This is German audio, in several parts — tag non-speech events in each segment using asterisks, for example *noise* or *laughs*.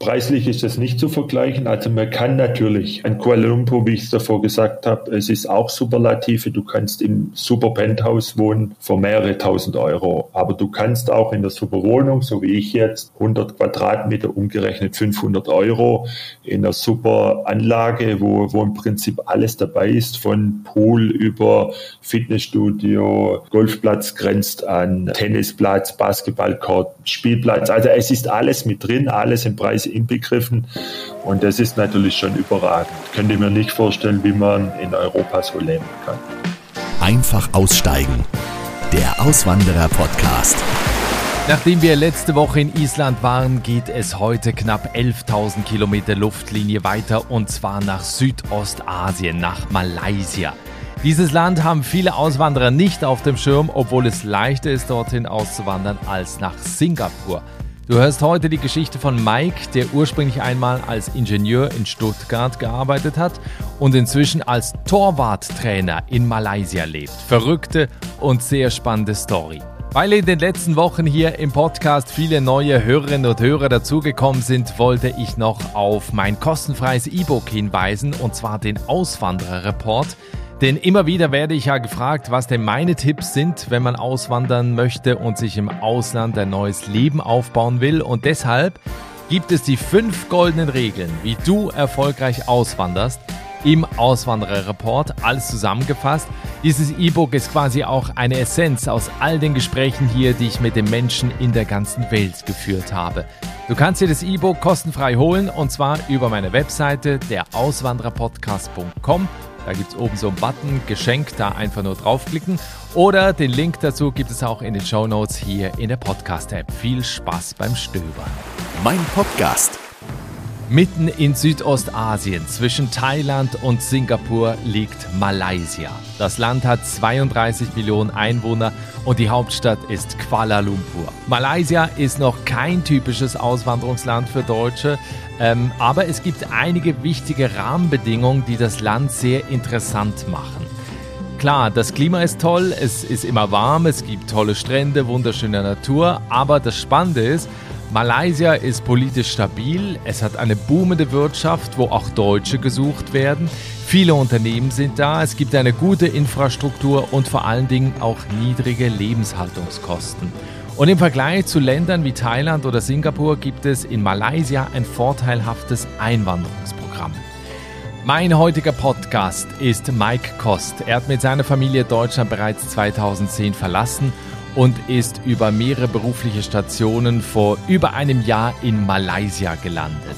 Preislich ist das nicht zu vergleichen. Also man kann natürlich an Kuala Lumpur, wie ich es davor gesagt habe, es ist auch Superlative. Du kannst im Super Penthouse wohnen für mehrere tausend Euro. Aber du kannst auch in der Superwohnung, so wie ich jetzt, 100 Quadratmeter umgerechnet 500 Euro in einer super Anlage, wo, wo im Prinzip alles dabei ist, von Pool über Fitnessstudio, Golfplatz grenzt an Tennisplatz, Basketballcourt, Spielplatz. Also es ist alles mit drin, alles im Preis inbegriffen. Und das ist natürlich schon überragend. Könnte mir nicht vorstellen, wie man in Europa so leben kann. Einfach aussteigen. Der Auswanderer-Podcast. Nachdem wir letzte Woche in Island waren, geht es heute knapp 11.000 Kilometer Luftlinie weiter und zwar nach Südostasien, nach Malaysia. Dieses Land haben viele Auswanderer nicht auf dem Schirm, obwohl es leichter ist, dorthin auszuwandern als nach Singapur. Du hörst heute die Geschichte von Mike, der ursprünglich einmal als Ingenieur in Stuttgart gearbeitet hat und inzwischen als Torwarttrainer in Malaysia lebt. Verrückte und sehr spannende Story. Weil in den letzten Wochen hier im Podcast viele neue Hörerinnen und Hörer dazugekommen sind, wollte ich noch auf mein kostenfreies E-Book hinweisen, und zwar den Auswanderer-Report. Denn immer wieder werde ich ja gefragt, was denn meine Tipps sind, wenn man auswandern möchte und sich im Ausland ein neues Leben aufbauen will. Und deshalb gibt es die fünf goldenen Regeln, wie du erfolgreich auswanderst im Auswandererreport, alles zusammengefasst. Dieses E-Book ist quasi auch eine Essenz aus all den Gesprächen hier, die ich mit den Menschen in der ganzen Welt geführt habe. Du kannst dir das E-Book kostenfrei holen und zwar über meine Webseite der Auswandererpodcast.com da gibt es oben so einen Button, Geschenk, da einfach nur draufklicken. Oder den Link dazu gibt es auch in den Show Notes hier in der Podcast-App. Viel Spaß beim Stöbern. Mein Podcast. Mitten in Südostasien zwischen Thailand und Singapur liegt Malaysia. Das Land hat 32 Millionen Einwohner und die Hauptstadt ist Kuala Lumpur. Malaysia ist noch kein typisches Auswanderungsland für Deutsche, ähm, aber es gibt einige wichtige Rahmenbedingungen, die das Land sehr interessant machen. Klar, das Klima ist toll, es ist immer warm, es gibt tolle Strände, wunderschöne Natur, aber das Spannende ist, Malaysia ist politisch stabil, es hat eine boomende Wirtschaft, wo auch Deutsche gesucht werden. Viele Unternehmen sind da, es gibt eine gute Infrastruktur und vor allen Dingen auch niedrige Lebenshaltungskosten. Und im Vergleich zu Ländern wie Thailand oder Singapur gibt es in Malaysia ein vorteilhaftes Einwanderungsprogramm. Mein heutiger Podcast ist Mike Kost. Er hat mit seiner Familie Deutschland bereits 2010 verlassen und ist über mehrere berufliche Stationen vor über einem Jahr in Malaysia gelandet.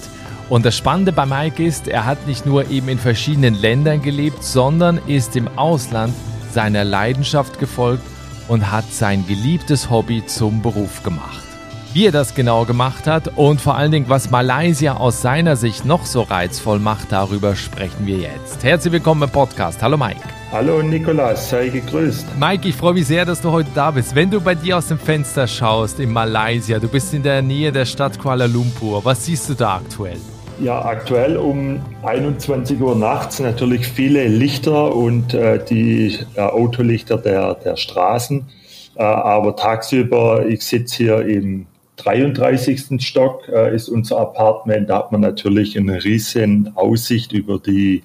Und das Spannende bei Mike ist, er hat nicht nur eben in verschiedenen Ländern gelebt, sondern ist im Ausland seiner Leidenschaft gefolgt und hat sein geliebtes Hobby zum Beruf gemacht. Wie er das genau gemacht hat und vor allen Dingen, was Malaysia aus seiner Sicht noch so reizvoll macht, darüber sprechen wir jetzt. Herzlich willkommen im Podcast. Hallo Mike. Hallo Nikolas, sei gegrüßt. Mike, ich freue mich sehr, dass du heute da bist. Wenn du bei dir aus dem Fenster schaust in Malaysia, du bist in der Nähe der Stadt Kuala Lumpur, was siehst du da aktuell? Ja, aktuell um 21 Uhr nachts natürlich viele Lichter und äh, die äh, Autolichter der, der Straßen. Äh, aber tagsüber, ich sitze hier im 33. Stock, äh, ist unser Apartment. Da hat man natürlich eine riesen Aussicht über die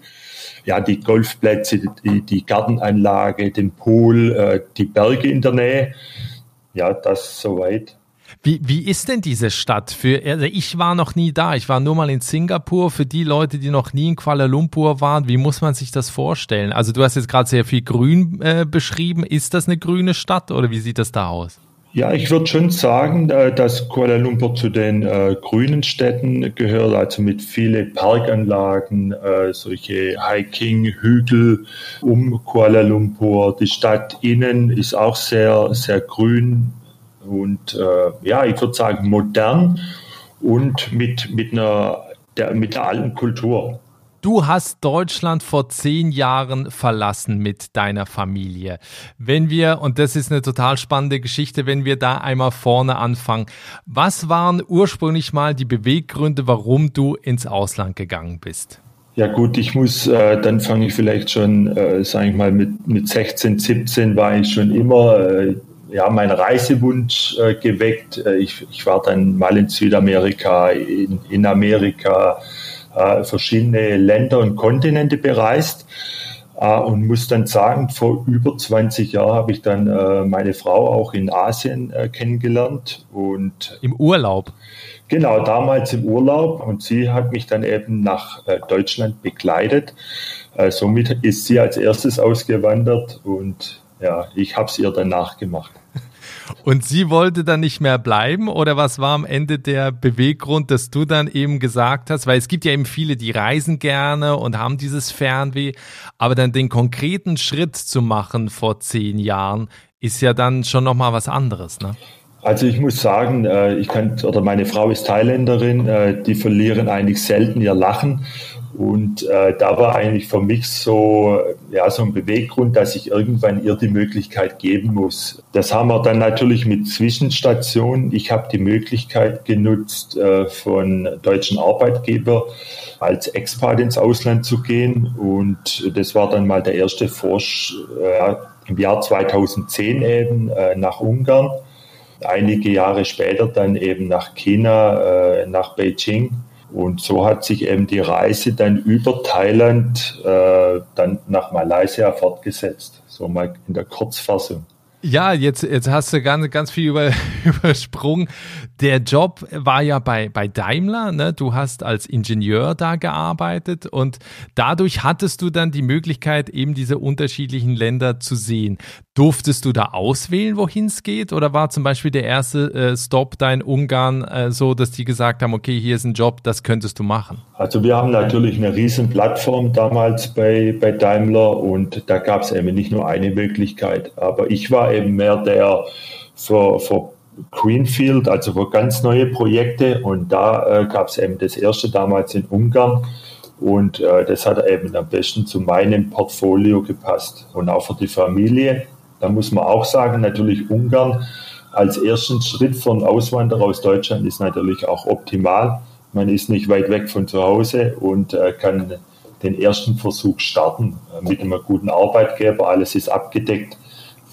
ja, die Golfplätze, die, die Gartenanlage, den Pool, äh, die Berge in der Nähe. Ja, das soweit. Wie, wie ist denn diese Stadt? Für, also ich war noch nie da. Ich war nur mal in Singapur. Für die Leute, die noch nie in Kuala Lumpur waren, wie muss man sich das vorstellen? Also du hast jetzt gerade sehr viel Grün äh, beschrieben. Ist das eine grüne Stadt oder wie sieht das da aus? Ja, ich würde schon sagen, äh, dass Kuala Lumpur zu den äh, grünen Städten gehört, also mit vielen Parkanlagen, äh, solche Hiking-Hügel um Kuala Lumpur. Die Stadt innen ist auch sehr, sehr grün und äh, ja, ich würde sagen modern und mit, mit, einer, der, mit der alten Kultur. Du hast Deutschland vor zehn Jahren verlassen mit deiner Familie. Wenn wir, und das ist eine total spannende Geschichte, wenn wir da einmal vorne anfangen, was waren ursprünglich mal die Beweggründe, warum du ins Ausland gegangen bist? Ja gut, ich muss, äh, dann fange ich vielleicht schon, äh, sage ich mal, mit, mit 16, 17 war ich schon immer äh, ja, mein Reisewunsch äh, geweckt. Äh, ich, ich war dann mal in Südamerika, in, in Amerika, äh, verschiedene Länder und Kontinente bereist äh, und muss dann sagen, vor über 20 Jahren habe ich dann äh, meine Frau auch in Asien äh, kennengelernt und im Urlaub. Genau, damals im Urlaub und sie hat mich dann eben nach äh, Deutschland begleitet. Äh, somit ist sie als erstes ausgewandert und ja, ich habe es ihr dann nachgemacht. Und sie wollte dann nicht mehr bleiben oder was war am Ende der Beweggrund, dass du dann eben gesagt hast, weil es gibt ja eben viele, die reisen gerne und haben dieses Fernweh, aber dann den konkreten Schritt zu machen vor zehn Jahren ist ja dann schon nochmal was anderes, ne? Also ich muss sagen, äh, ich kann, oder meine Frau ist Thailänderin, äh, die verlieren eigentlich selten ihr Lachen. Und äh, da war eigentlich für mich so, ja, so ein Beweggrund, dass ich irgendwann ihr die Möglichkeit geben muss. Das haben wir dann natürlich mit Zwischenstationen. Ich habe die Möglichkeit genutzt, äh, von deutschen Arbeitgeber als Expat ins Ausland zu gehen. Und das war dann mal der erste Forsch äh, im Jahr 2010 eben äh, nach Ungarn. Einige Jahre später dann eben nach China, äh, nach Beijing und so hat sich eben die Reise dann über Thailand äh, dann nach Malaysia fortgesetzt. So mal in der Kurzfassung. Ja, jetzt, jetzt hast du ganz, ganz viel über, *laughs* übersprungen. Der Job war ja bei, bei Daimler, ne? Du hast als Ingenieur da gearbeitet und dadurch hattest du dann die Möglichkeit, eben diese unterschiedlichen Länder zu sehen. Durftest du da auswählen, wohin es geht? Oder war zum Beispiel der erste äh, Stop da in Ungarn äh, so, dass die gesagt haben, okay, hier ist ein Job, das könntest du machen? Also wir haben natürlich eine riesen Plattform damals bei, bei Daimler und da gab es eben nicht nur eine Möglichkeit. Aber ich war eben mehr der für, für Greenfield, also für ganz neue Projekte und da äh, gab es eben das erste damals in Ungarn. Und äh, das hat eben am besten zu meinem Portfolio gepasst und auch für die Familie. Da muss man auch sagen, natürlich Ungarn als ersten Schritt für einen Auswanderer aus Deutschland ist natürlich auch optimal. Man ist nicht weit weg von zu Hause und äh, kann den ersten Versuch starten äh, mit einem guten Arbeitgeber. Alles ist abgedeckt.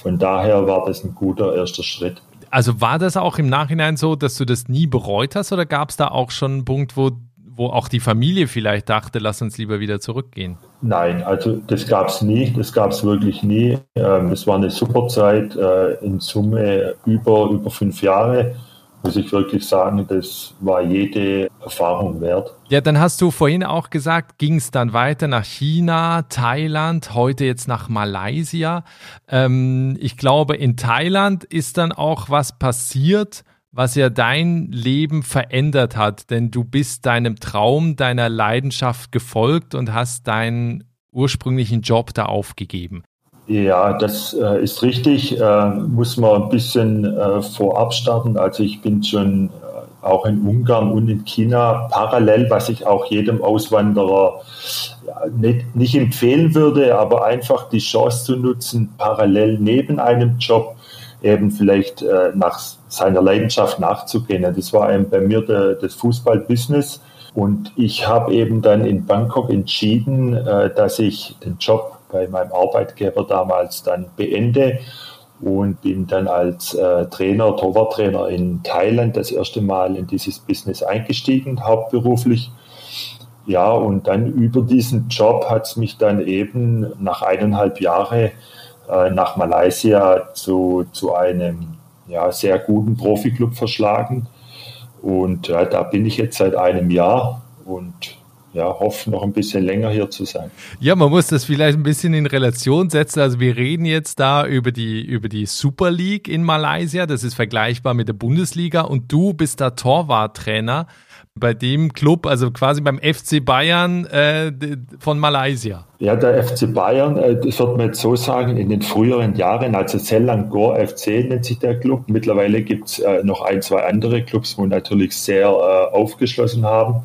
Von daher war das ein guter erster Schritt. Also war das auch im Nachhinein so, dass du das nie bereut hast oder gab es da auch schon einen Punkt, wo wo auch die Familie vielleicht dachte, lass uns lieber wieder zurückgehen? Nein, also das gab es nie, das gab es wirklich nie. Ähm, es war eine super Zeit, äh, in Summe über, über fünf Jahre. Muss ich wirklich sagen, das war jede Erfahrung wert. Ja, dann hast du vorhin auch gesagt, ging es dann weiter nach China, Thailand, heute jetzt nach Malaysia. Ähm, ich glaube, in Thailand ist dann auch was passiert, was ja dein Leben verändert hat, denn du bist deinem Traum, deiner Leidenschaft gefolgt und hast deinen ursprünglichen Job da aufgegeben. Ja, das äh, ist richtig. Äh, muss man ein bisschen äh, vorab starten. Also ich bin schon äh, auch in Ungarn und in China parallel, was ich auch jedem Auswanderer ja, nicht, nicht empfehlen würde, aber einfach die Chance zu nutzen, parallel neben einem Job eben vielleicht äh, nach seiner Leidenschaft nachzugehen. Das war eben bei mir der, das Fußballbusiness. Und ich habe eben dann in Bangkok entschieden, äh, dass ich den Job bei meinem Arbeitgeber damals dann beende und bin dann als äh, Trainer, Torwarttrainer in Thailand das erste Mal in dieses Business eingestiegen, hauptberuflich. Ja, und dann über diesen Job hat es mich dann eben nach eineinhalb Jahren äh, nach Malaysia zu, zu einem ja, sehr guten Profiklub verschlagen. Und äh, da bin ich jetzt seit einem Jahr und ja, hoffe noch ein bisschen länger hier zu sein. Ja, man muss das vielleicht ein bisschen in Relation setzen. Also wir reden jetzt da über die, über die Super League in Malaysia. Das ist vergleichbar mit der Bundesliga und du bist da Torwarttrainer bei dem Club, also quasi beim FC Bayern äh, von Malaysia. Ja, der FC Bayern, äh, das wird man jetzt so sagen, in den früheren Jahren, also Selangor FC nennt sich der Club. Mittlerweile gibt es äh, noch ein, zwei andere Clubs, wo natürlich sehr äh, aufgeschlossen haben.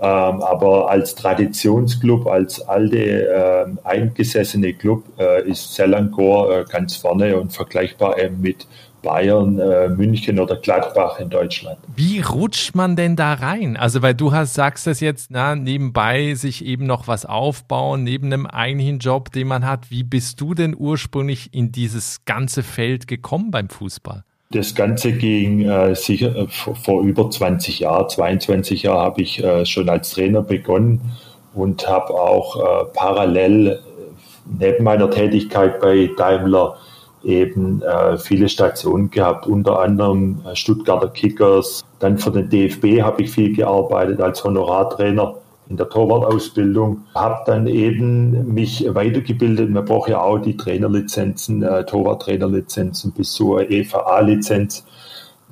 Ähm, aber als Traditionsclub, als alte, äh, eingesessene Club äh, ist Selangor äh, ganz vorne und vergleichbar eben mit Bayern, äh, München oder Gladbach in Deutschland. Wie rutscht man denn da rein? Also, weil du hast, sagst das jetzt, na, nebenbei sich eben noch was aufbauen, neben einem eigentlichen Job, den man hat. Wie bist du denn ursprünglich in dieses ganze Feld gekommen beim Fußball? Das Ganze ging äh, sicher äh, vor, über 20 Jahren, 22 Jahre habe ich äh, schon als Trainer begonnen und habe auch äh, parallel neben meiner Tätigkeit bei Daimler eben äh, viele Stationen gehabt, unter anderem äh, Stuttgarter Kickers. Dann für den DFB habe ich viel gearbeitet als Honorartrainer in der Torwartausbildung. Habe dann eben mich weitergebildet. Man braucht ja auch die Trainerlizenzen, äh, Torwarttrainerlizenzen bis zur EVA-Lizenz.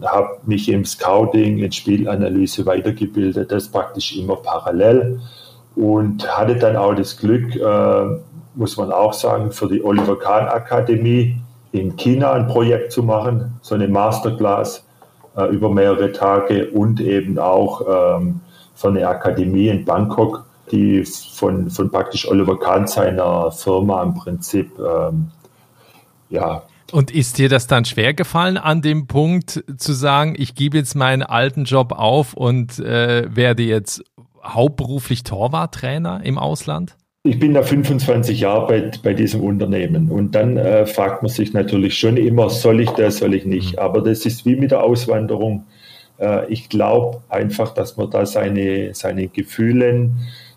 Habe mich im Scouting, in Spielanalyse weitergebildet. Das praktisch immer parallel. Und hatte dann auch das Glück, äh, muss man auch sagen, für die Oliver Kahn Akademie in China ein Projekt zu machen, so eine Masterclass äh, über mehrere Tage und eben auch ähm, für eine Akademie in Bangkok, die von, von praktisch Oliver Kahn seiner Firma im Prinzip, ähm, ja. Und ist dir das dann schwer gefallen, an dem Punkt zu sagen, ich gebe jetzt meinen alten Job auf und äh, werde jetzt hauptberuflich Torwarttrainer im Ausland? Ich bin da 25 Jahre bei, bei diesem Unternehmen und dann äh, fragt man sich natürlich schon immer, soll ich das, soll ich nicht. Mhm. Aber das ist wie mit der Auswanderung. Äh, ich glaube einfach, dass man da seine, seine Gefühlen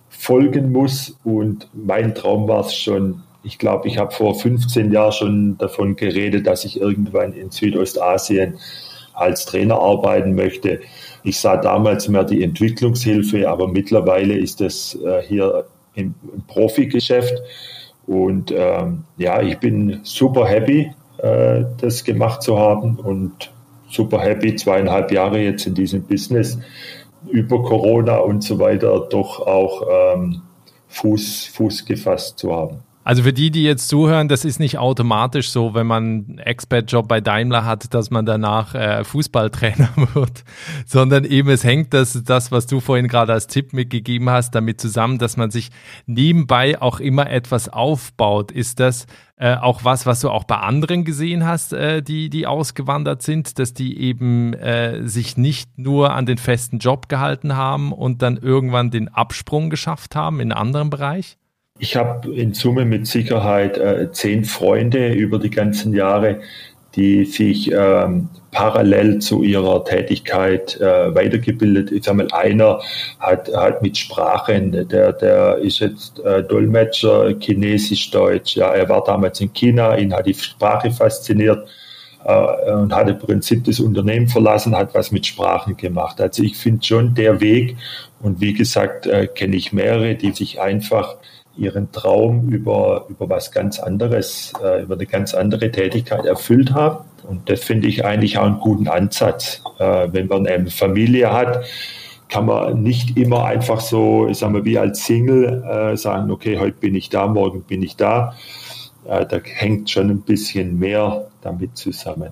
folgen muss und mein Traum war es schon, ich glaube, ich habe vor 15 Jahren schon davon geredet, dass ich irgendwann in Südostasien als Trainer arbeiten möchte. Ich sah damals mehr die Entwicklungshilfe, aber mittlerweile ist das äh, hier im, im Profigeschäft. Und ähm, ja, ich bin super happy, äh, das gemacht zu haben und super happy, zweieinhalb Jahre jetzt in diesem Business über Corona und so weiter doch auch ähm, Fuß, Fuß gefasst zu haben. Also für die, die jetzt zuhören, das ist nicht automatisch so, wenn man einen Expert-Job bei Daimler hat, dass man danach äh, Fußballtrainer *laughs* wird, sondern eben es hängt das, das, was du vorhin gerade als Tipp mitgegeben hast, damit zusammen, dass man sich nebenbei auch immer etwas aufbaut. Ist das äh, auch was, was du auch bei anderen gesehen hast, äh, die, die ausgewandert sind, dass die eben äh, sich nicht nur an den festen Job gehalten haben und dann irgendwann den Absprung geschafft haben in einen anderen Bereich? Ich habe in Summe mit Sicherheit äh, zehn Freunde über die ganzen Jahre, die sich ähm, parallel zu ihrer Tätigkeit äh, weitergebildet. Ich sage mal, einer hat, hat mit Sprachen, der, der ist jetzt äh, Dolmetscher, Chinesisch, Deutsch. Ja, er war damals in China, ihn hat die Sprache fasziniert äh, und hat im Prinzip das Unternehmen verlassen, hat was mit Sprachen gemacht. Also ich finde schon der Weg und wie gesagt, äh, kenne ich mehrere, die sich einfach ihren Traum über, über was ganz anderes, äh, über eine ganz andere Tätigkeit erfüllt haben. Und das finde ich eigentlich auch einen guten Ansatz. Äh, wenn man eine Familie hat, kann man nicht immer einfach so, ich sag mal, wie als Single äh, sagen, okay, heute bin ich da, morgen bin ich da. Äh, da hängt schon ein bisschen mehr damit zusammen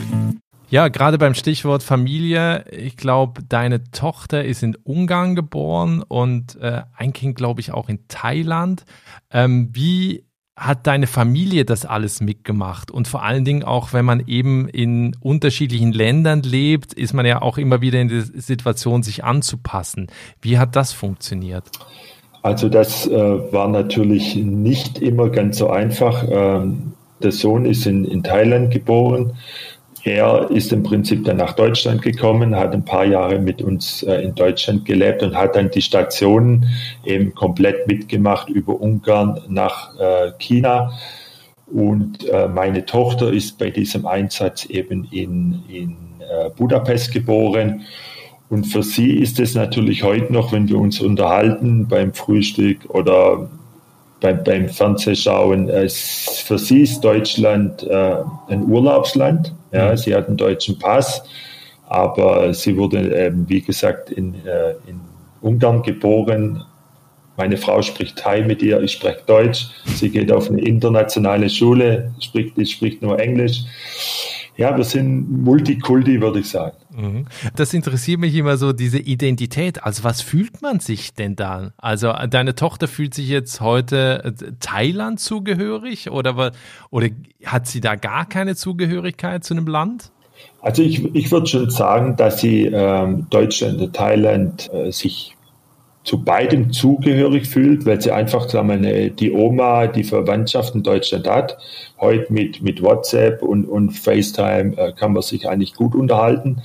Ja, gerade beim Stichwort Familie, ich glaube, deine Tochter ist in Ungarn geboren und äh, ein Kind, glaube ich, auch in Thailand. Ähm, wie hat deine Familie das alles mitgemacht? Und vor allen Dingen auch, wenn man eben in unterschiedlichen Ländern lebt, ist man ja auch immer wieder in der Situation, sich anzupassen. Wie hat das funktioniert? Also das äh, war natürlich nicht immer ganz so einfach. Ähm, der Sohn ist in, in Thailand geboren er ist im Prinzip dann nach Deutschland gekommen, hat ein paar Jahre mit uns äh, in Deutschland gelebt und hat dann die Stationen eben komplett mitgemacht über Ungarn nach äh, China. Und äh, meine Tochter ist bei diesem Einsatz eben in, in Budapest geboren. Und für sie ist es natürlich heute noch, wenn wir uns unterhalten beim Frühstück oder beim, beim Fernsehschauen, äh, für sie ist Deutschland äh, ein Urlaubsland. Ja, mhm. sie hat einen deutschen Pass, aber sie wurde, ähm, wie gesagt, in, äh, in Ungarn geboren. Meine Frau spricht Thai mit ihr, ich spreche Deutsch. Sie geht auf eine internationale Schule, spricht, ich spricht nur Englisch ja, wir sind Multikulti, würde ich sagen. Mhm. Das interessiert mich immer so, diese Identität. Also was fühlt man sich denn da? Also deine Tochter fühlt sich jetzt heute äh, Thailand zugehörig oder, oder hat sie da gar keine Zugehörigkeit zu einem Land? Also ich, ich würde schon sagen, dass sie ähm, Deutschland und Thailand äh, sich zu beidem zugehörig fühlt, weil sie einfach sagen wir, die Oma, die Verwandtschaft in Deutschland hat. Heute mit, mit WhatsApp und, und FaceTime äh, kann man sich eigentlich gut unterhalten.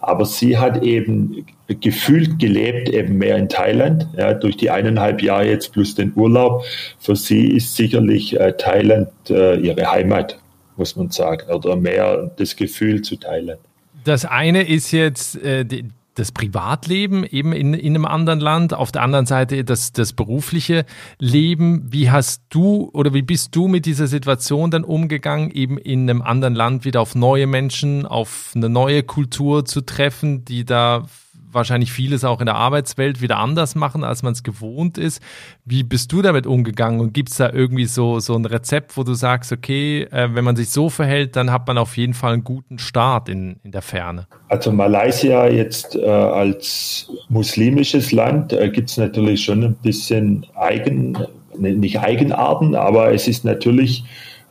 Aber sie hat eben gefühlt gelebt, eben mehr in Thailand, ja, durch die eineinhalb Jahre jetzt plus den Urlaub. Für sie ist sicherlich äh, Thailand äh, ihre Heimat, muss man sagen, oder mehr das Gefühl zu Thailand. Das eine ist jetzt äh, die, das Privatleben eben in, in einem anderen Land, auf der anderen Seite das, das berufliche Leben. Wie hast du oder wie bist du mit dieser Situation dann umgegangen, eben in einem anderen Land wieder auf neue Menschen, auf eine neue Kultur zu treffen, die da wahrscheinlich vieles auch in der Arbeitswelt wieder anders machen, als man es gewohnt ist. Wie bist du damit umgegangen und gibt es da irgendwie so, so ein Rezept, wo du sagst, okay, äh, wenn man sich so verhält, dann hat man auf jeden Fall einen guten Start in, in der Ferne? Also Malaysia jetzt äh, als muslimisches Land äh, gibt es natürlich schon ein bisschen Eigen, ne, nicht Eigenarten, aber es ist natürlich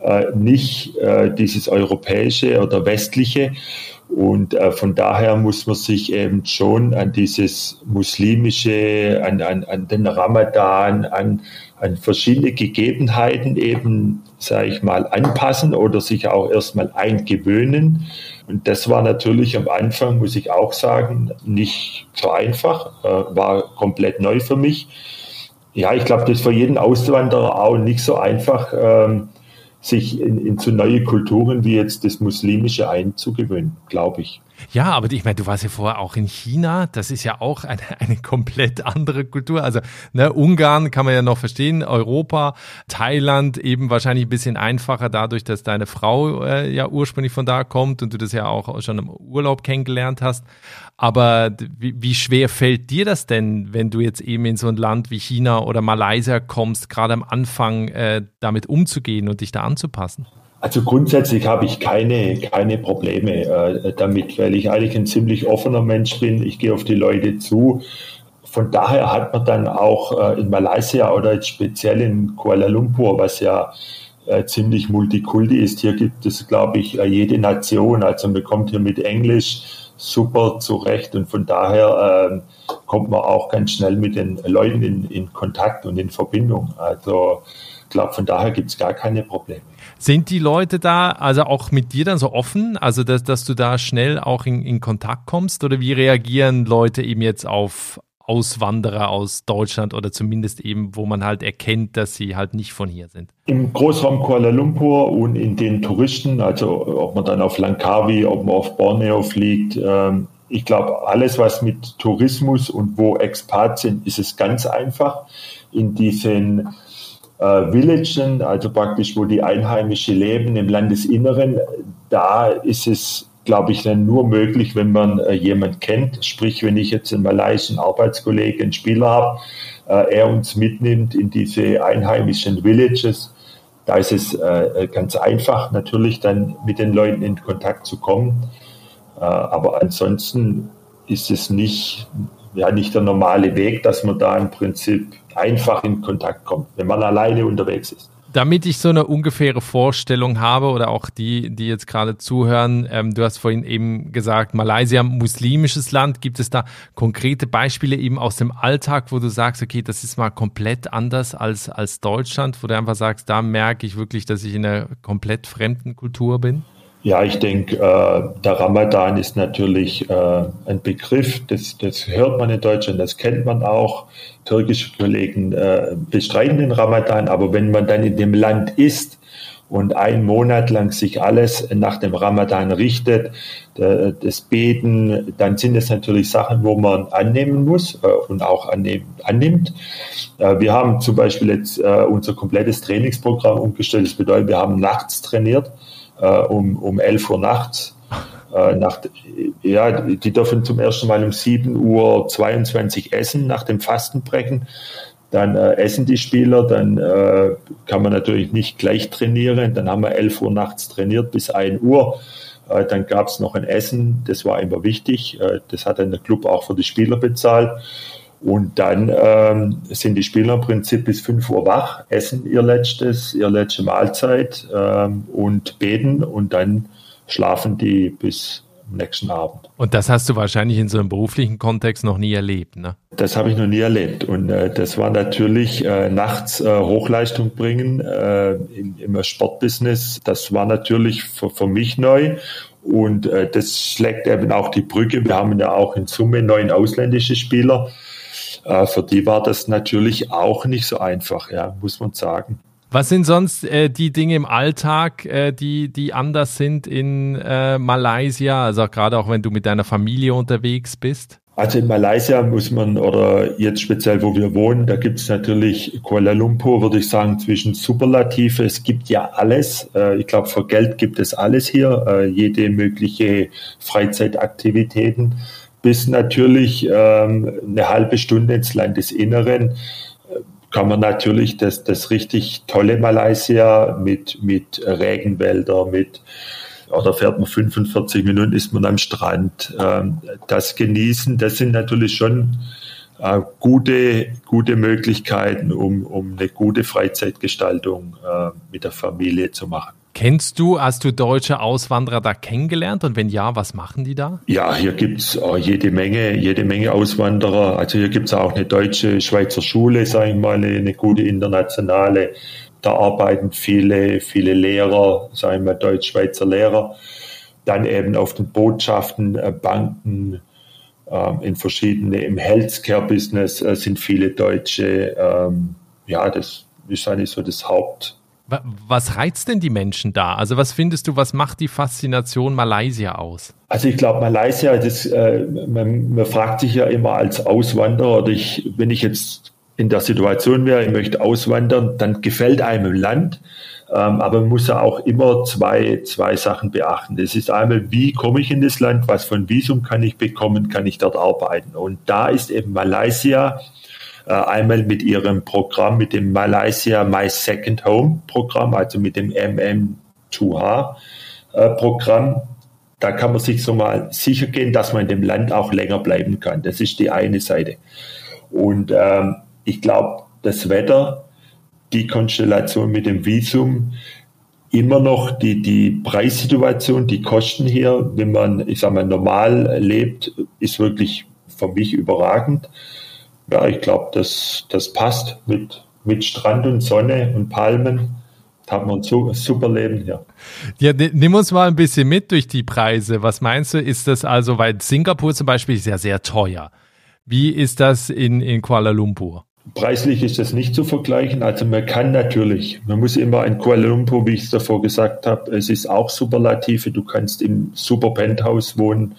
äh, nicht äh, dieses europäische oder westliche. Und äh, von daher muss man sich eben schon an dieses muslimische, an, an, an den Ramadan, an, an verschiedene Gegebenheiten eben, sage ich mal, anpassen oder sich auch erstmal eingewöhnen. Und das war natürlich am Anfang, muss ich auch sagen, nicht so einfach, äh, war komplett neu für mich. Ja, ich glaube, das ist für jeden Auswanderer auch nicht so einfach. Ähm, sich in, in so neue Kulturen wie jetzt das Muslimische einzugewöhnen, glaube ich. Ja, aber ich meine, du warst ja vorher auch in China. Das ist ja auch eine, eine komplett andere Kultur. Also ne, Ungarn kann man ja noch verstehen, Europa, Thailand eben wahrscheinlich ein bisschen einfacher dadurch, dass deine Frau äh, ja ursprünglich von da kommt und du das ja auch schon im Urlaub kennengelernt hast. Aber wie, wie schwer fällt dir das denn, wenn du jetzt eben in so ein Land wie China oder Malaysia kommst, gerade am Anfang äh, damit umzugehen und dich da anzupassen? Also grundsätzlich habe ich keine, keine Probleme äh, damit, weil ich eigentlich ein ziemlich offener Mensch bin. Ich gehe auf die Leute zu. Von daher hat man dann auch äh, in Malaysia oder jetzt speziell in Kuala Lumpur, was ja äh, ziemlich multikulti ist, hier gibt es, glaube ich, äh, jede Nation. Also man kommt hier mit Englisch super zurecht und von daher ähm, kommt man auch ganz schnell mit den Leuten in, in Kontakt und in Verbindung. Also ich glaube, von daher gibt es gar keine Probleme. Sind die Leute da also auch mit dir dann so offen, also dass, dass du da schnell auch in, in Kontakt kommst? Oder wie reagieren Leute eben jetzt auf Auswanderer aus Deutschland oder zumindest eben, wo man halt erkennt, dass sie halt nicht von hier sind? Im Großraum Kuala Lumpur und in den Touristen, also ob man dann auf Langkawi, ob man auf Borneo fliegt, ähm, ich glaube, alles, was mit Tourismus und wo Expats sind, ist es ganz einfach. In diesen äh, Villagen, also praktisch, wo die Einheimischen leben im Landesinneren, da ist es, glaube ich, dann nur möglich, wenn man äh, jemand kennt. Sprich, wenn ich jetzt einen malaiischen Arbeitskollegen, einen Spieler habe, äh, er uns mitnimmt in diese einheimischen Villages, da ist es äh, ganz einfach, natürlich dann mit den Leuten in Kontakt zu kommen. Äh, aber ansonsten ist es nicht, ja, nicht der normale Weg, dass man da im Prinzip einfach in Kontakt kommt, wenn man alleine unterwegs ist. Damit ich so eine ungefähre Vorstellung habe oder auch die, die jetzt gerade zuhören, ähm, du hast vorhin eben gesagt, Malaysia, muslimisches Land. Gibt es da konkrete Beispiele eben aus dem Alltag, wo du sagst, okay, das ist mal komplett anders als, als Deutschland, wo du einfach sagst, da merke ich wirklich, dass ich in einer komplett fremden Kultur bin? Ja, ich denke, äh, der Ramadan ist natürlich äh, ein Begriff, das, das hört man in Deutschland, das kennt man auch. Türkische Kollegen äh, bestreiten den Ramadan, aber wenn man dann in dem Land ist und einen Monat lang sich alles nach dem Ramadan richtet, das Beten, dann sind es natürlich Sachen, wo man annehmen muss äh, und auch annimmt. Äh, wir haben zum Beispiel jetzt äh, unser komplettes Trainingsprogramm umgestellt. Das bedeutet, wir haben nachts trainiert um, um 11 Uhr nachts. Äh, nach, ja, die dürfen zum ersten Mal um 7 Uhr 22 essen nach dem Fastenbrechen. Dann äh, essen die Spieler, dann äh, kann man natürlich nicht gleich trainieren. Dann haben wir 11 Uhr nachts trainiert bis 1 Uhr. Äh, dann gab es noch ein Essen, das war immer wichtig. Äh, das hat dann der Club auch für die Spieler bezahlt. Und dann ähm, sind die Spieler im Prinzip bis 5 Uhr wach, essen ihr letztes, ihre letzte Mahlzeit ähm, und beten und dann schlafen die bis nächsten Abend. Und das hast du wahrscheinlich in so einem beruflichen Kontext noch nie erlebt, ne? Das habe ich noch nie erlebt. Und äh, das war natürlich äh, nachts äh, Hochleistung bringen äh, im, im Sportbusiness. Das war natürlich für, für mich neu. Und äh, das schlägt eben auch die Brücke. Wir haben ja auch in Summe neun ausländische Spieler. Äh, für die war das natürlich auch nicht so einfach, ja, muss man sagen. Was sind sonst äh, die Dinge im Alltag, äh, die, die anders sind in äh, Malaysia? Also gerade auch wenn du mit deiner Familie unterwegs bist? Also in Malaysia muss man, oder jetzt speziell wo wir wohnen, da gibt es natürlich Kuala Lumpur, würde ich sagen, zwischen Superlative. Es gibt ja alles. Äh, ich glaube, für Geld gibt es alles hier, äh, jede mögliche Freizeitaktivitäten bis natürlich ähm, eine halbe Stunde ins Landesinneren äh, kann man natürlich das, das richtig tolle Malaysia mit, mit Regenwälder, mit oder fährt man 45 Minuten, ist man am Strand. Ähm, das genießen, das sind natürlich schon äh, gute, gute Möglichkeiten, um, um eine gute Freizeitgestaltung äh, mit der Familie zu machen. Kennst du, hast du deutsche Auswanderer da kennengelernt und wenn ja, was machen die da? Ja, hier gibt's äh, jede Menge, jede Menge Auswanderer. Also hier gibt's auch eine deutsche Schweizer Schule, sage ich mal, eine, eine, gute internationale. Da arbeiten viele, viele Lehrer, sage ich mal, Deutsch-Schweizer Lehrer. Dann eben auf den Botschaften, äh, Banken, ähm, in verschiedene, im Healthcare-Business äh, sind viele Deutsche. Ähm, ja, das ist eigentlich so das Haupt, was reizt denn die Menschen da? Also was findest du, was macht die Faszination Malaysia aus? Also ich glaube, Malaysia, das, äh, man, man, fragt sich ja immer als Auswanderer, oder ich, wenn ich jetzt in der Situation wäre, ich möchte auswandern, dann gefällt einem Land. Ähm, aber man muss ja auch immer zwei, zwei Sachen beachten. Das ist einmal, wie komme ich in das Land, was für ein Visum kann ich bekommen, kann ich dort arbeiten. Und da ist eben Malaysia einmal mit ihrem Programm, mit dem Malaysia My Second Home Programm, also mit dem MM2H äh, Programm. Da kann man sich so mal sicher gehen, dass man in dem Land auch länger bleiben kann. Das ist die eine Seite. Und ähm, ich glaube, das Wetter, die Konstellation mit dem Visum, immer noch die, die Preissituation, die Kosten hier, wenn man, ich sage mal, normal lebt, ist wirklich für mich überragend ja, ich glaube, das, das passt mit, mit Strand und Sonne und Palmen. Da haben wir ein super Leben hier. Ja, nimm uns mal ein bisschen mit durch die Preise. Was meinst du, ist das also, weil Singapur zum Beispiel ist ja sehr teuer. Wie ist das in, in Kuala Lumpur? Preislich ist das nicht zu vergleichen. Also man kann natürlich, man muss immer in Kuala Lumpur, wie ich es davor gesagt habe, es ist auch Superlative. Du kannst im Super Penthouse wohnen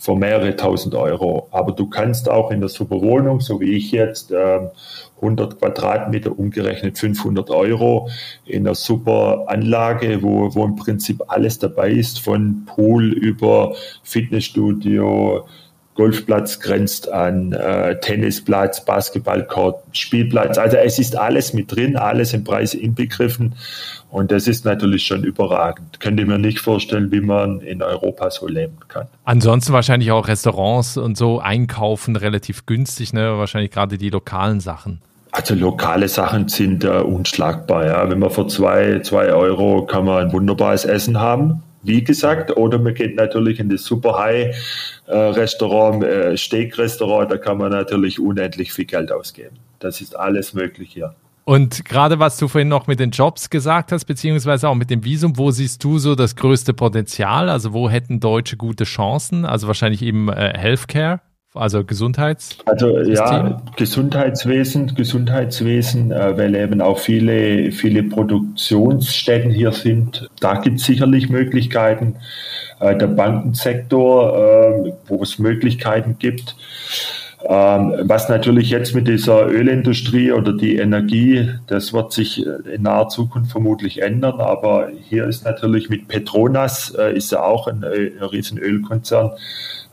für mehrere tausend Euro. Aber du kannst auch in der Superwohnung, so wie ich jetzt, 100 ähm, Quadratmeter umgerechnet 500 Euro in einer super Anlage, wo, wo im Prinzip alles dabei ist, von Pool über Fitnessstudio, Golfplatz grenzt an, äh, Tennisplatz, Basketballcourt, Spielplatz. Also es ist alles mit drin, alles im Preis inbegriffen. Und das ist natürlich schon überragend. Könnte mir nicht vorstellen, wie man in Europa so leben kann. Ansonsten wahrscheinlich auch Restaurants und so einkaufen relativ günstig, ne? Wahrscheinlich gerade die lokalen Sachen. Also lokale Sachen sind äh, unschlagbar. Ja. Wenn man für zwei, zwei Euro kann man ein wunderbares Essen haben wie gesagt, oder man geht natürlich in das Super High äh, Restaurant, äh, Steakrestaurant, da kann man natürlich unendlich viel Geld ausgeben. Das ist alles möglich hier. Und gerade was du vorhin noch mit den Jobs gesagt hast, beziehungsweise auch mit dem Visum, wo siehst du so das größte Potenzial? Also wo hätten Deutsche gute Chancen? Also wahrscheinlich eben äh, Healthcare, also Gesundheits. Also ja, Gesundheitswesen, Gesundheitswesen, äh, weil eben auch viele, viele Produktionsstätten hier sind. Da gibt es sicherlich Möglichkeiten. Äh, der Bankensektor, äh, wo es Möglichkeiten gibt. Ähm, was natürlich jetzt mit dieser Ölindustrie oder die Energie, das wird sich in naher Zukunft vermutlich ändern. Aber hier ist natürlich mit Petronas, äh, ist ja auch ein, ein riesen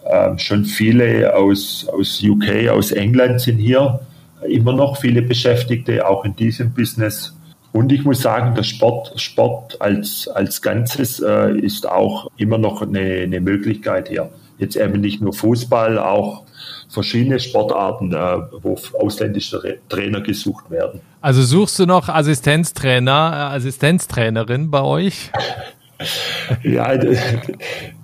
Ähm, schon viele aus, aus UK, aus England sind hier immer noch viele Beschäftigte, auch in diesem Business. Und ich muss sagen, der Sport, Sport als, als Ganzes äh, ist auch immer noch eine, eine Möglichkeit hier. Jetzt eben nicht nur Fußball, auch verschiedene Sportarten, äh, wo ausländische Trainer gesucht werden. Also suchst du noch Assistenztrainer, äh, Assistenztrainerin bei euch? *laughs* ja,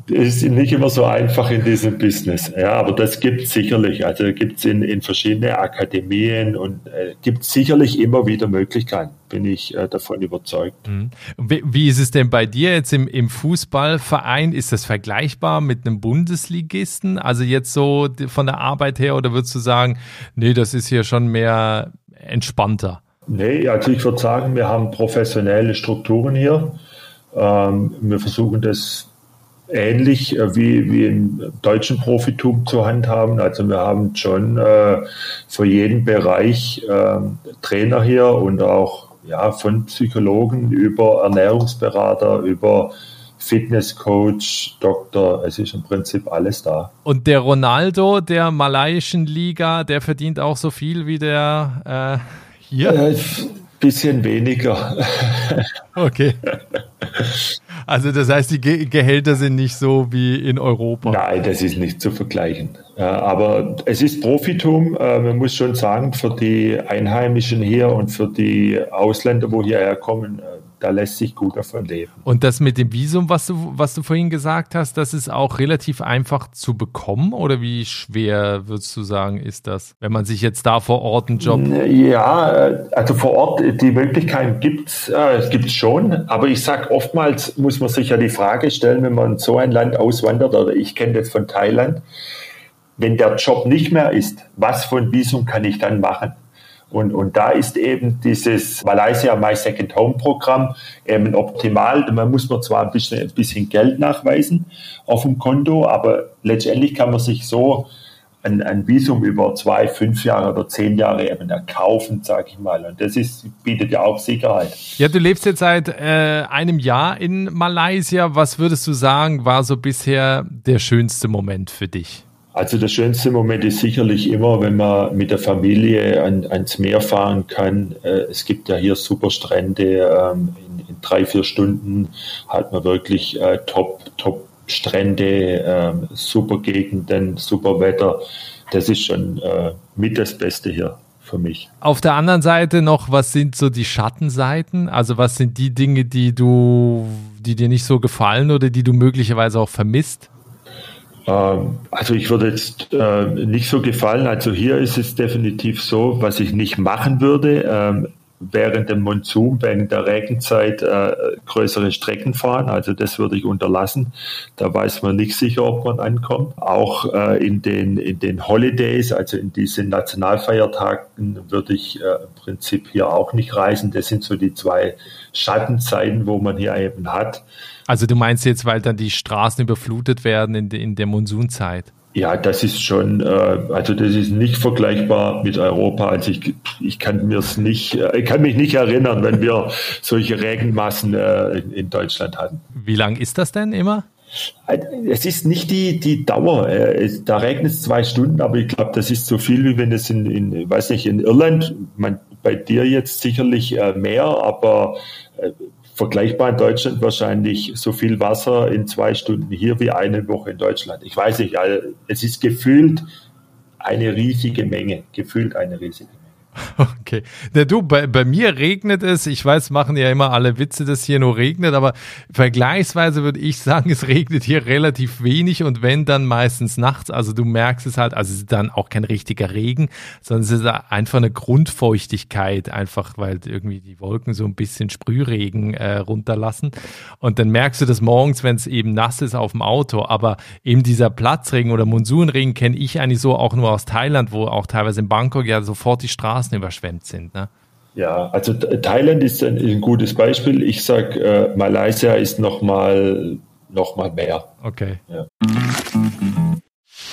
ist nicht immer so einfach in diesem Business. Ja, aber das gibt es sicherlich. Also gibt es in, in verschiedene Akademien und äh, gibt sicherlich immer wieder Möglichkeiten, bin ich äh, davon überzeugt. Mhm. Wie, wie, ist es denn bei dir jetzt im, im Fußballverein? Ist das vergleichbar mit einem Bundesligisten? Also jetzt so von der Arbeit her oder würdest du sagen, nee, das ist hier schon mehr entspannter? Nee, also ich würde sagen, wir haben professionelle Strukturen hier. Ähm, wir versuchen das ähnlich äh, wie, wie im deutschen Profitum zu handhaben. Also wir haben schon äh, für jeden Bereich äh, Trainer hier und auch ja, von Psychologen über Ernährungsberater, über Fitnesscoach, Doktor, es ist im Prinzip alles da. Und der Ronaldo der malaiischen Liga, der verdient auch so viel wie der äh, hier? Äh, bisschen weniger. okay. *laughs* Also das heißt, die Ge Gehälter sind nicht so wie in Europa. Nein, das ist nicht zu vergleichen. Aber es ist Profitum. Äh, man muss schon sagen, für die Einheimischen hier und für die Ausländer, wo hierher kommen, äh, da lässt sich gut davon leben. Und das mit dem Visum, was du, was du vorhin gesagt hast, das ist auch relativ einfach zu bekommen oder wie schwer würdest du sagen, ist das, wenn man sich jetzt da vor Ort einen Job. Ja, äh, also vor Ort die Möglichkeiten gibt es äh, gibt's schon, aber ich sage oftmals muss man sich ja die Frage stellen, wenn man in so ein Land auswandert, oder ich kenne das von Thailand, wenn der Job nicht mehr ist, was für ein Visum kann ich dann machen? Und, und da ist eben dieses Malaysia My Second Home Programm eben optimal. Man muss man zwar ein bisschen, ein bisschen Geld nachweisen auf dem Konto, aber letztendlich kann man sich so ein, ein Visum über zwei, fünf Jahre oder zehn Jahre eben erkaufen, sage ich mal. Und das ist, bietet ja auch Sicherheit. Ja, du lebst jetzt seit äh, einem Jahr in Malaysia. Was würdest du sagen, war so bisher der schönste Moment für dich? Also der schönste Moment ist sicherlich immer, wenn man mit der Familie an, ans Meer fahren kann. Äh, es gibt ja hier super Strände. Ähm, in, in, drei, vier Stunden hat man wirklich äh, top, top Strände, ähm, super Gegenden, super Wetter. Das ist schon äh, mit das Beste hier für mich. Auf der anderen Seite noch, was sind so die Schattenseiten? Also was sind die Dinge, die du, die dir nicht so gefallen oder die du möglicherweise auch vermisst? Ähm, also ich würde jetzt äh, nicht so gefallen. Also hier ist es definitiv so, was ich nicht machen würde, ähm, während dem Monsun, während der Regenzeit äh, größere Strecken fahren. Also das würde ich unterlassen. Da weiß man nicht sicher, ob man ankommt. Auch äh, in den in den Holidays, also in diesen Nationalfeiertagen, würde ich äh, im Prinzip hier auch nicht reisen. Das sind so die zwei Schattenzeiten, wo man hier eben hat. Also du meinst jetzt, weil dann die Straßen überflutet werden in, de, in der Monsunzeit? Ja, das ist schon, äh, also das ist nicht vergleichbar mit Europa. Also ich, ich kann mir es nicht, äh, ich kann mich nicht erinnern, wenn wir solche Regenmassen äh, in, in Deutschland hatten. Wie lang ist das denn immer? Es ist nicht die, die Dauer. Äh, da regnet es zwei Stunden, aber ich glaube, das ist so viel, wie wenn es in, in weiß nicht, in Irland, man, bei dir jetzt sicherlich äh, mehr, aber äh, vergleichbar in Deutschland wahrscheinlich so viel Wasser in zwei Stunden hier wie eine Woche in Deutschland. Ich weiß nicht, also es ist gefühlt eine riesige Menge, gefühlt eine riesige Menge. *laughs* Okay. Na, du, bei, bei mir regnet es. Ich weiß, machen ja immer alle Witze, dass hier nur regnet, aber vergleichsweise würde ich sagen, *laughs* es regnet hier relativ wenig und wenn, dann meistens nachts. Also du merkst es halt, also es ist dann auch kein richtiger Regen, sondern es ist einfach eine Grundfeuchtigkeit, einfach weil irgendwie die Wolken so ein bisschen Sprühregen äh, runterlassen. Und dann merkst du das morgens, wenn es eben nass ist auf dem Auto. Aber eben dieser Platzregen oder Monsunregen kenne ich eigentlich so auch nur aus Thailand, wo auch teilweise in Bangkok ja sofort die Straßen überschwemmt sind. Ne? Ja, also Thailand ist ein, ein gutes Beispiel. Ich sage, äh, Malaysia ist noch mal, noch mal mehr. Okay. Ja.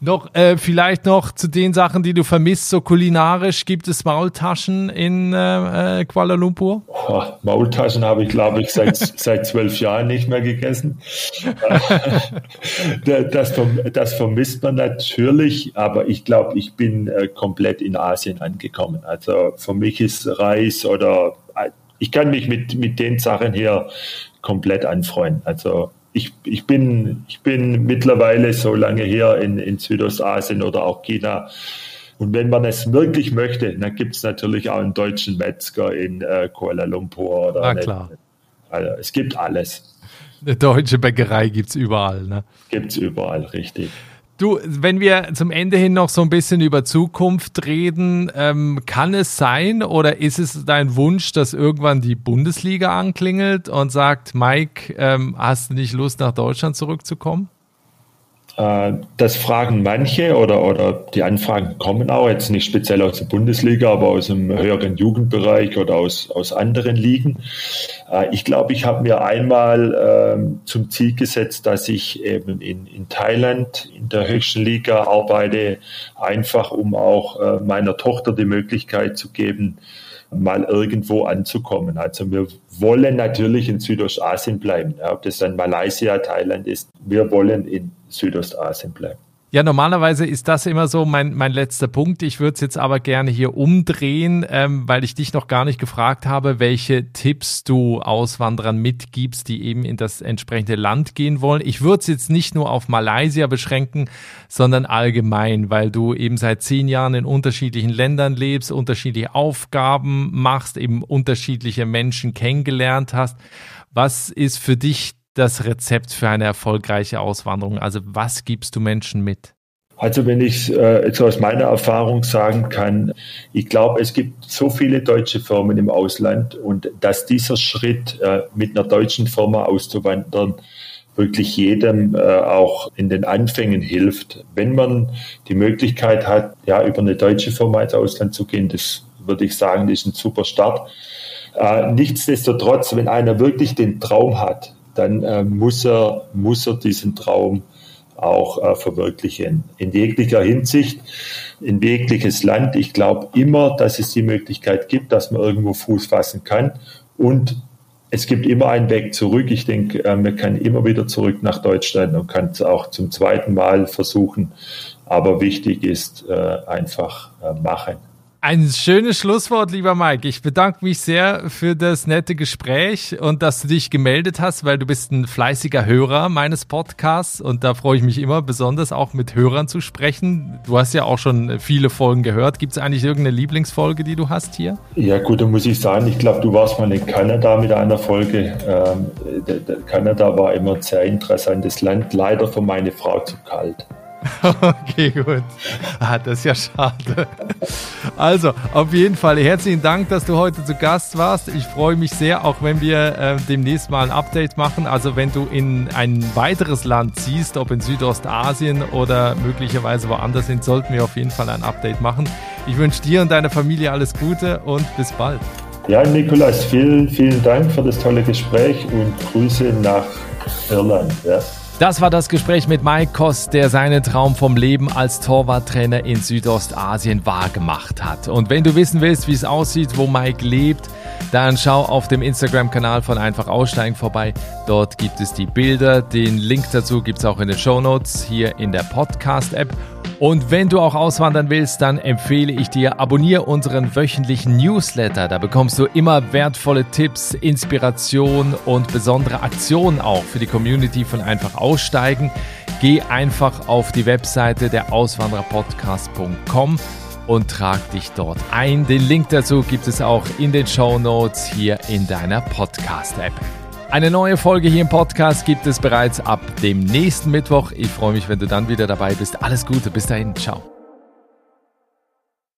Noch, äh, vielleicht noch zu den Sachen, die du vermisst, so kulinarisch. Gibt es Maultaschen in äh, äh Kuala Lumpur? Oh, Maultaschen habe ich, glaube ich, seit, *laughs* seit zwölf Jahren nicht mehr gegessen. *laughs* das, das, vermisst man natürlich, aber ich glaube, ich bin äh, komplett in Asien angekommen. Also für mich ist Reis oder äh, ich kann mich mit, mit den Sachen hier komplett anfreuen. Also ich, ich, bin, ich bin mittlerweile so lange hier in, in Südostasien oder auch China. Und wenn man es wirklich möchte, dann gibt es natürlich auch einen deutschen Metzger in äh, Kuala Lumpur. Oder Na klar. Also, es gibt alles. Eine deutsche Bäckerei gibt es überall. Ne? Gibt es überall, richtig. Du, wenn wir zum Ende hin noch so ein bisschen über Zukunft reden, ähm, kann es sein oder ist es dein Wunsch, dass irgendwann die Bundesliga anklingelt und sagt, Mike, ähm, hast du nicht Lust, nach Deutschland zurückzukommen? Äh, das fragen manche oder, oder die Anfragen kommen auch jetzt nicht speziell aus der Bundesliga, aber aus dem höheren Jugendbereich oder aus, aus anderen Ligen. Äh, ich glaube, ich habe mir einmal ähm, zum Ziel gesetzt, dass ich eben in, in Thailand in der höchsten Liga arbeite, einfach um auch äh, meiner Tochter die Möglichkeit zu geben, mal irgendwo anzukommen. Also wir wollen natürlich in Südostasien bleiben, ob das dann Malaysia, Thailand ist. Wir wollen in Südostasien bleiben. Ja, normalerweise ist das immer so mein, mein letzter Punkt. Ich würde es jetzt aber gerne hier umdrehen, ähm, weil ich dich noch gar nicht gefragt habe, welche Tipps du Auswanderern mitgibst, die eben in das entsprechende Land gehen wollen. Ich würde es jetzt nicht nur auf Malaysia beschränken, sondern allgemein, weil du eben seit zehn Jahren in unterschiedlichen Ländern lebst, unterschiedliche Aufgaben machst, eben unterschiedliche Menschen kennengelernt hast. Was ist für dich das Rezept für eine erfolgreiche Auswanderung? Also was gibst du Menschen mit? Also wenn ich äh, aus meiner Erfahrung sagen kann, ich glaube, es gibt so viele deutsche Firmen im Ausland und dass dieser Schritt äh, mit einer deutschen Firma auszuwandern wirklich jedem äh, auch in den Anfängen hilft. Wenn man die Möglichkeit hat, ja über eine deutsche Firma ins Ausland zu gehen, das würde ich sagen, ist ein super Start. Äh, nichtsdestotrotz, wenn einer wirklich den Traum hat, dann äh, muss, er, muss er diesen Traum auch äh, verwirklichen. In jeglicher Hinsicht, in jegliches Land. Ich glaube immer, dass es die Möglichkeit gibt, dass man irgendwo Fuß fassen kann. Und es gibt immer einen Weg zurück. Ich denke, äh, man kann immer wieder zurück nach Deutschland und kann es auch zum zweiten Mal versuchen. Aber wichtig ist äh, einfach äh, machen. Ein schönes Schlusswort, lieber Mike. Ich bedanke mich sehr für das nette Gespräch und dass du dich gemeldet hast, weil du bist ein fleißiger Hörer meines Podcasts und da freue ich mich immer besonders auch mit Hörern zu sprechen. Du hast ja auch schon viele Folgen gehört. Gibt es eigentlich irgendeine Lieblingsfolge, die du hast hier? Ja gut, da muss ich sagen, ich glaube, du warst mal in Kanada mit einer Folge. Ähm, Kanada war immer ein sehr interessantes Land, leider für meine Frau zu kalt. *laughs* Okay, gut. Ah, das ist ja schade. Also, auf jeden Fall herzlichen Dank, dass du heute zu Gast warst. Ich freue mich sehr, auch wenn wir äh, demnächst mal ein Update machen. Also, wenn du in ein weiteres Land ziehst, ob in Südostasien oder möglicherweise woanders sind, sollten wir auf jeden Fall ein Update machen. Ich wünsche dir und deiner Familie alles Gute und bis bald. Ja, Nikolas, vielen, vielen Dank für das tolle Gespräch und Grüße nach Irland. Ja. Das war das Gespräch mit Mike Kost, der seinen Traum vom Leben als Torwarttrainer in Südostasien wahrgemacht hat. Und wenn du wissen willst, wie es aussieht, wo Mike lebt, dann schau auf dem Instagram-Kanal von Einfach Aussteigen vorbei. Dort gibt es die Bilder. Den Link dazu gibt es auch in den Show Notes hier in der Podcast-App. Und wenn du auch auswandern willst, dann empfehle ich dir, abonniere unseren wöchentlichen Newsletter. Da bekommst du immer wertvolle Tipps, Inspiration und besondere Aktionen auch für die Community von Einfach Aussteigen. Geh einfach auf die Webseite der Auswandererpodcast.com und trag dich dort ein. Den Link dazu gibt es auch in den Show Notes hier in deiner Podcast-App. Eine neue Folge hier im Podcast gibt es bereits ab dem nächsten Mittwoch. Ich freue mich, wenn du dann wieder dabei bist. Alles Gute, bis dahin, ciao.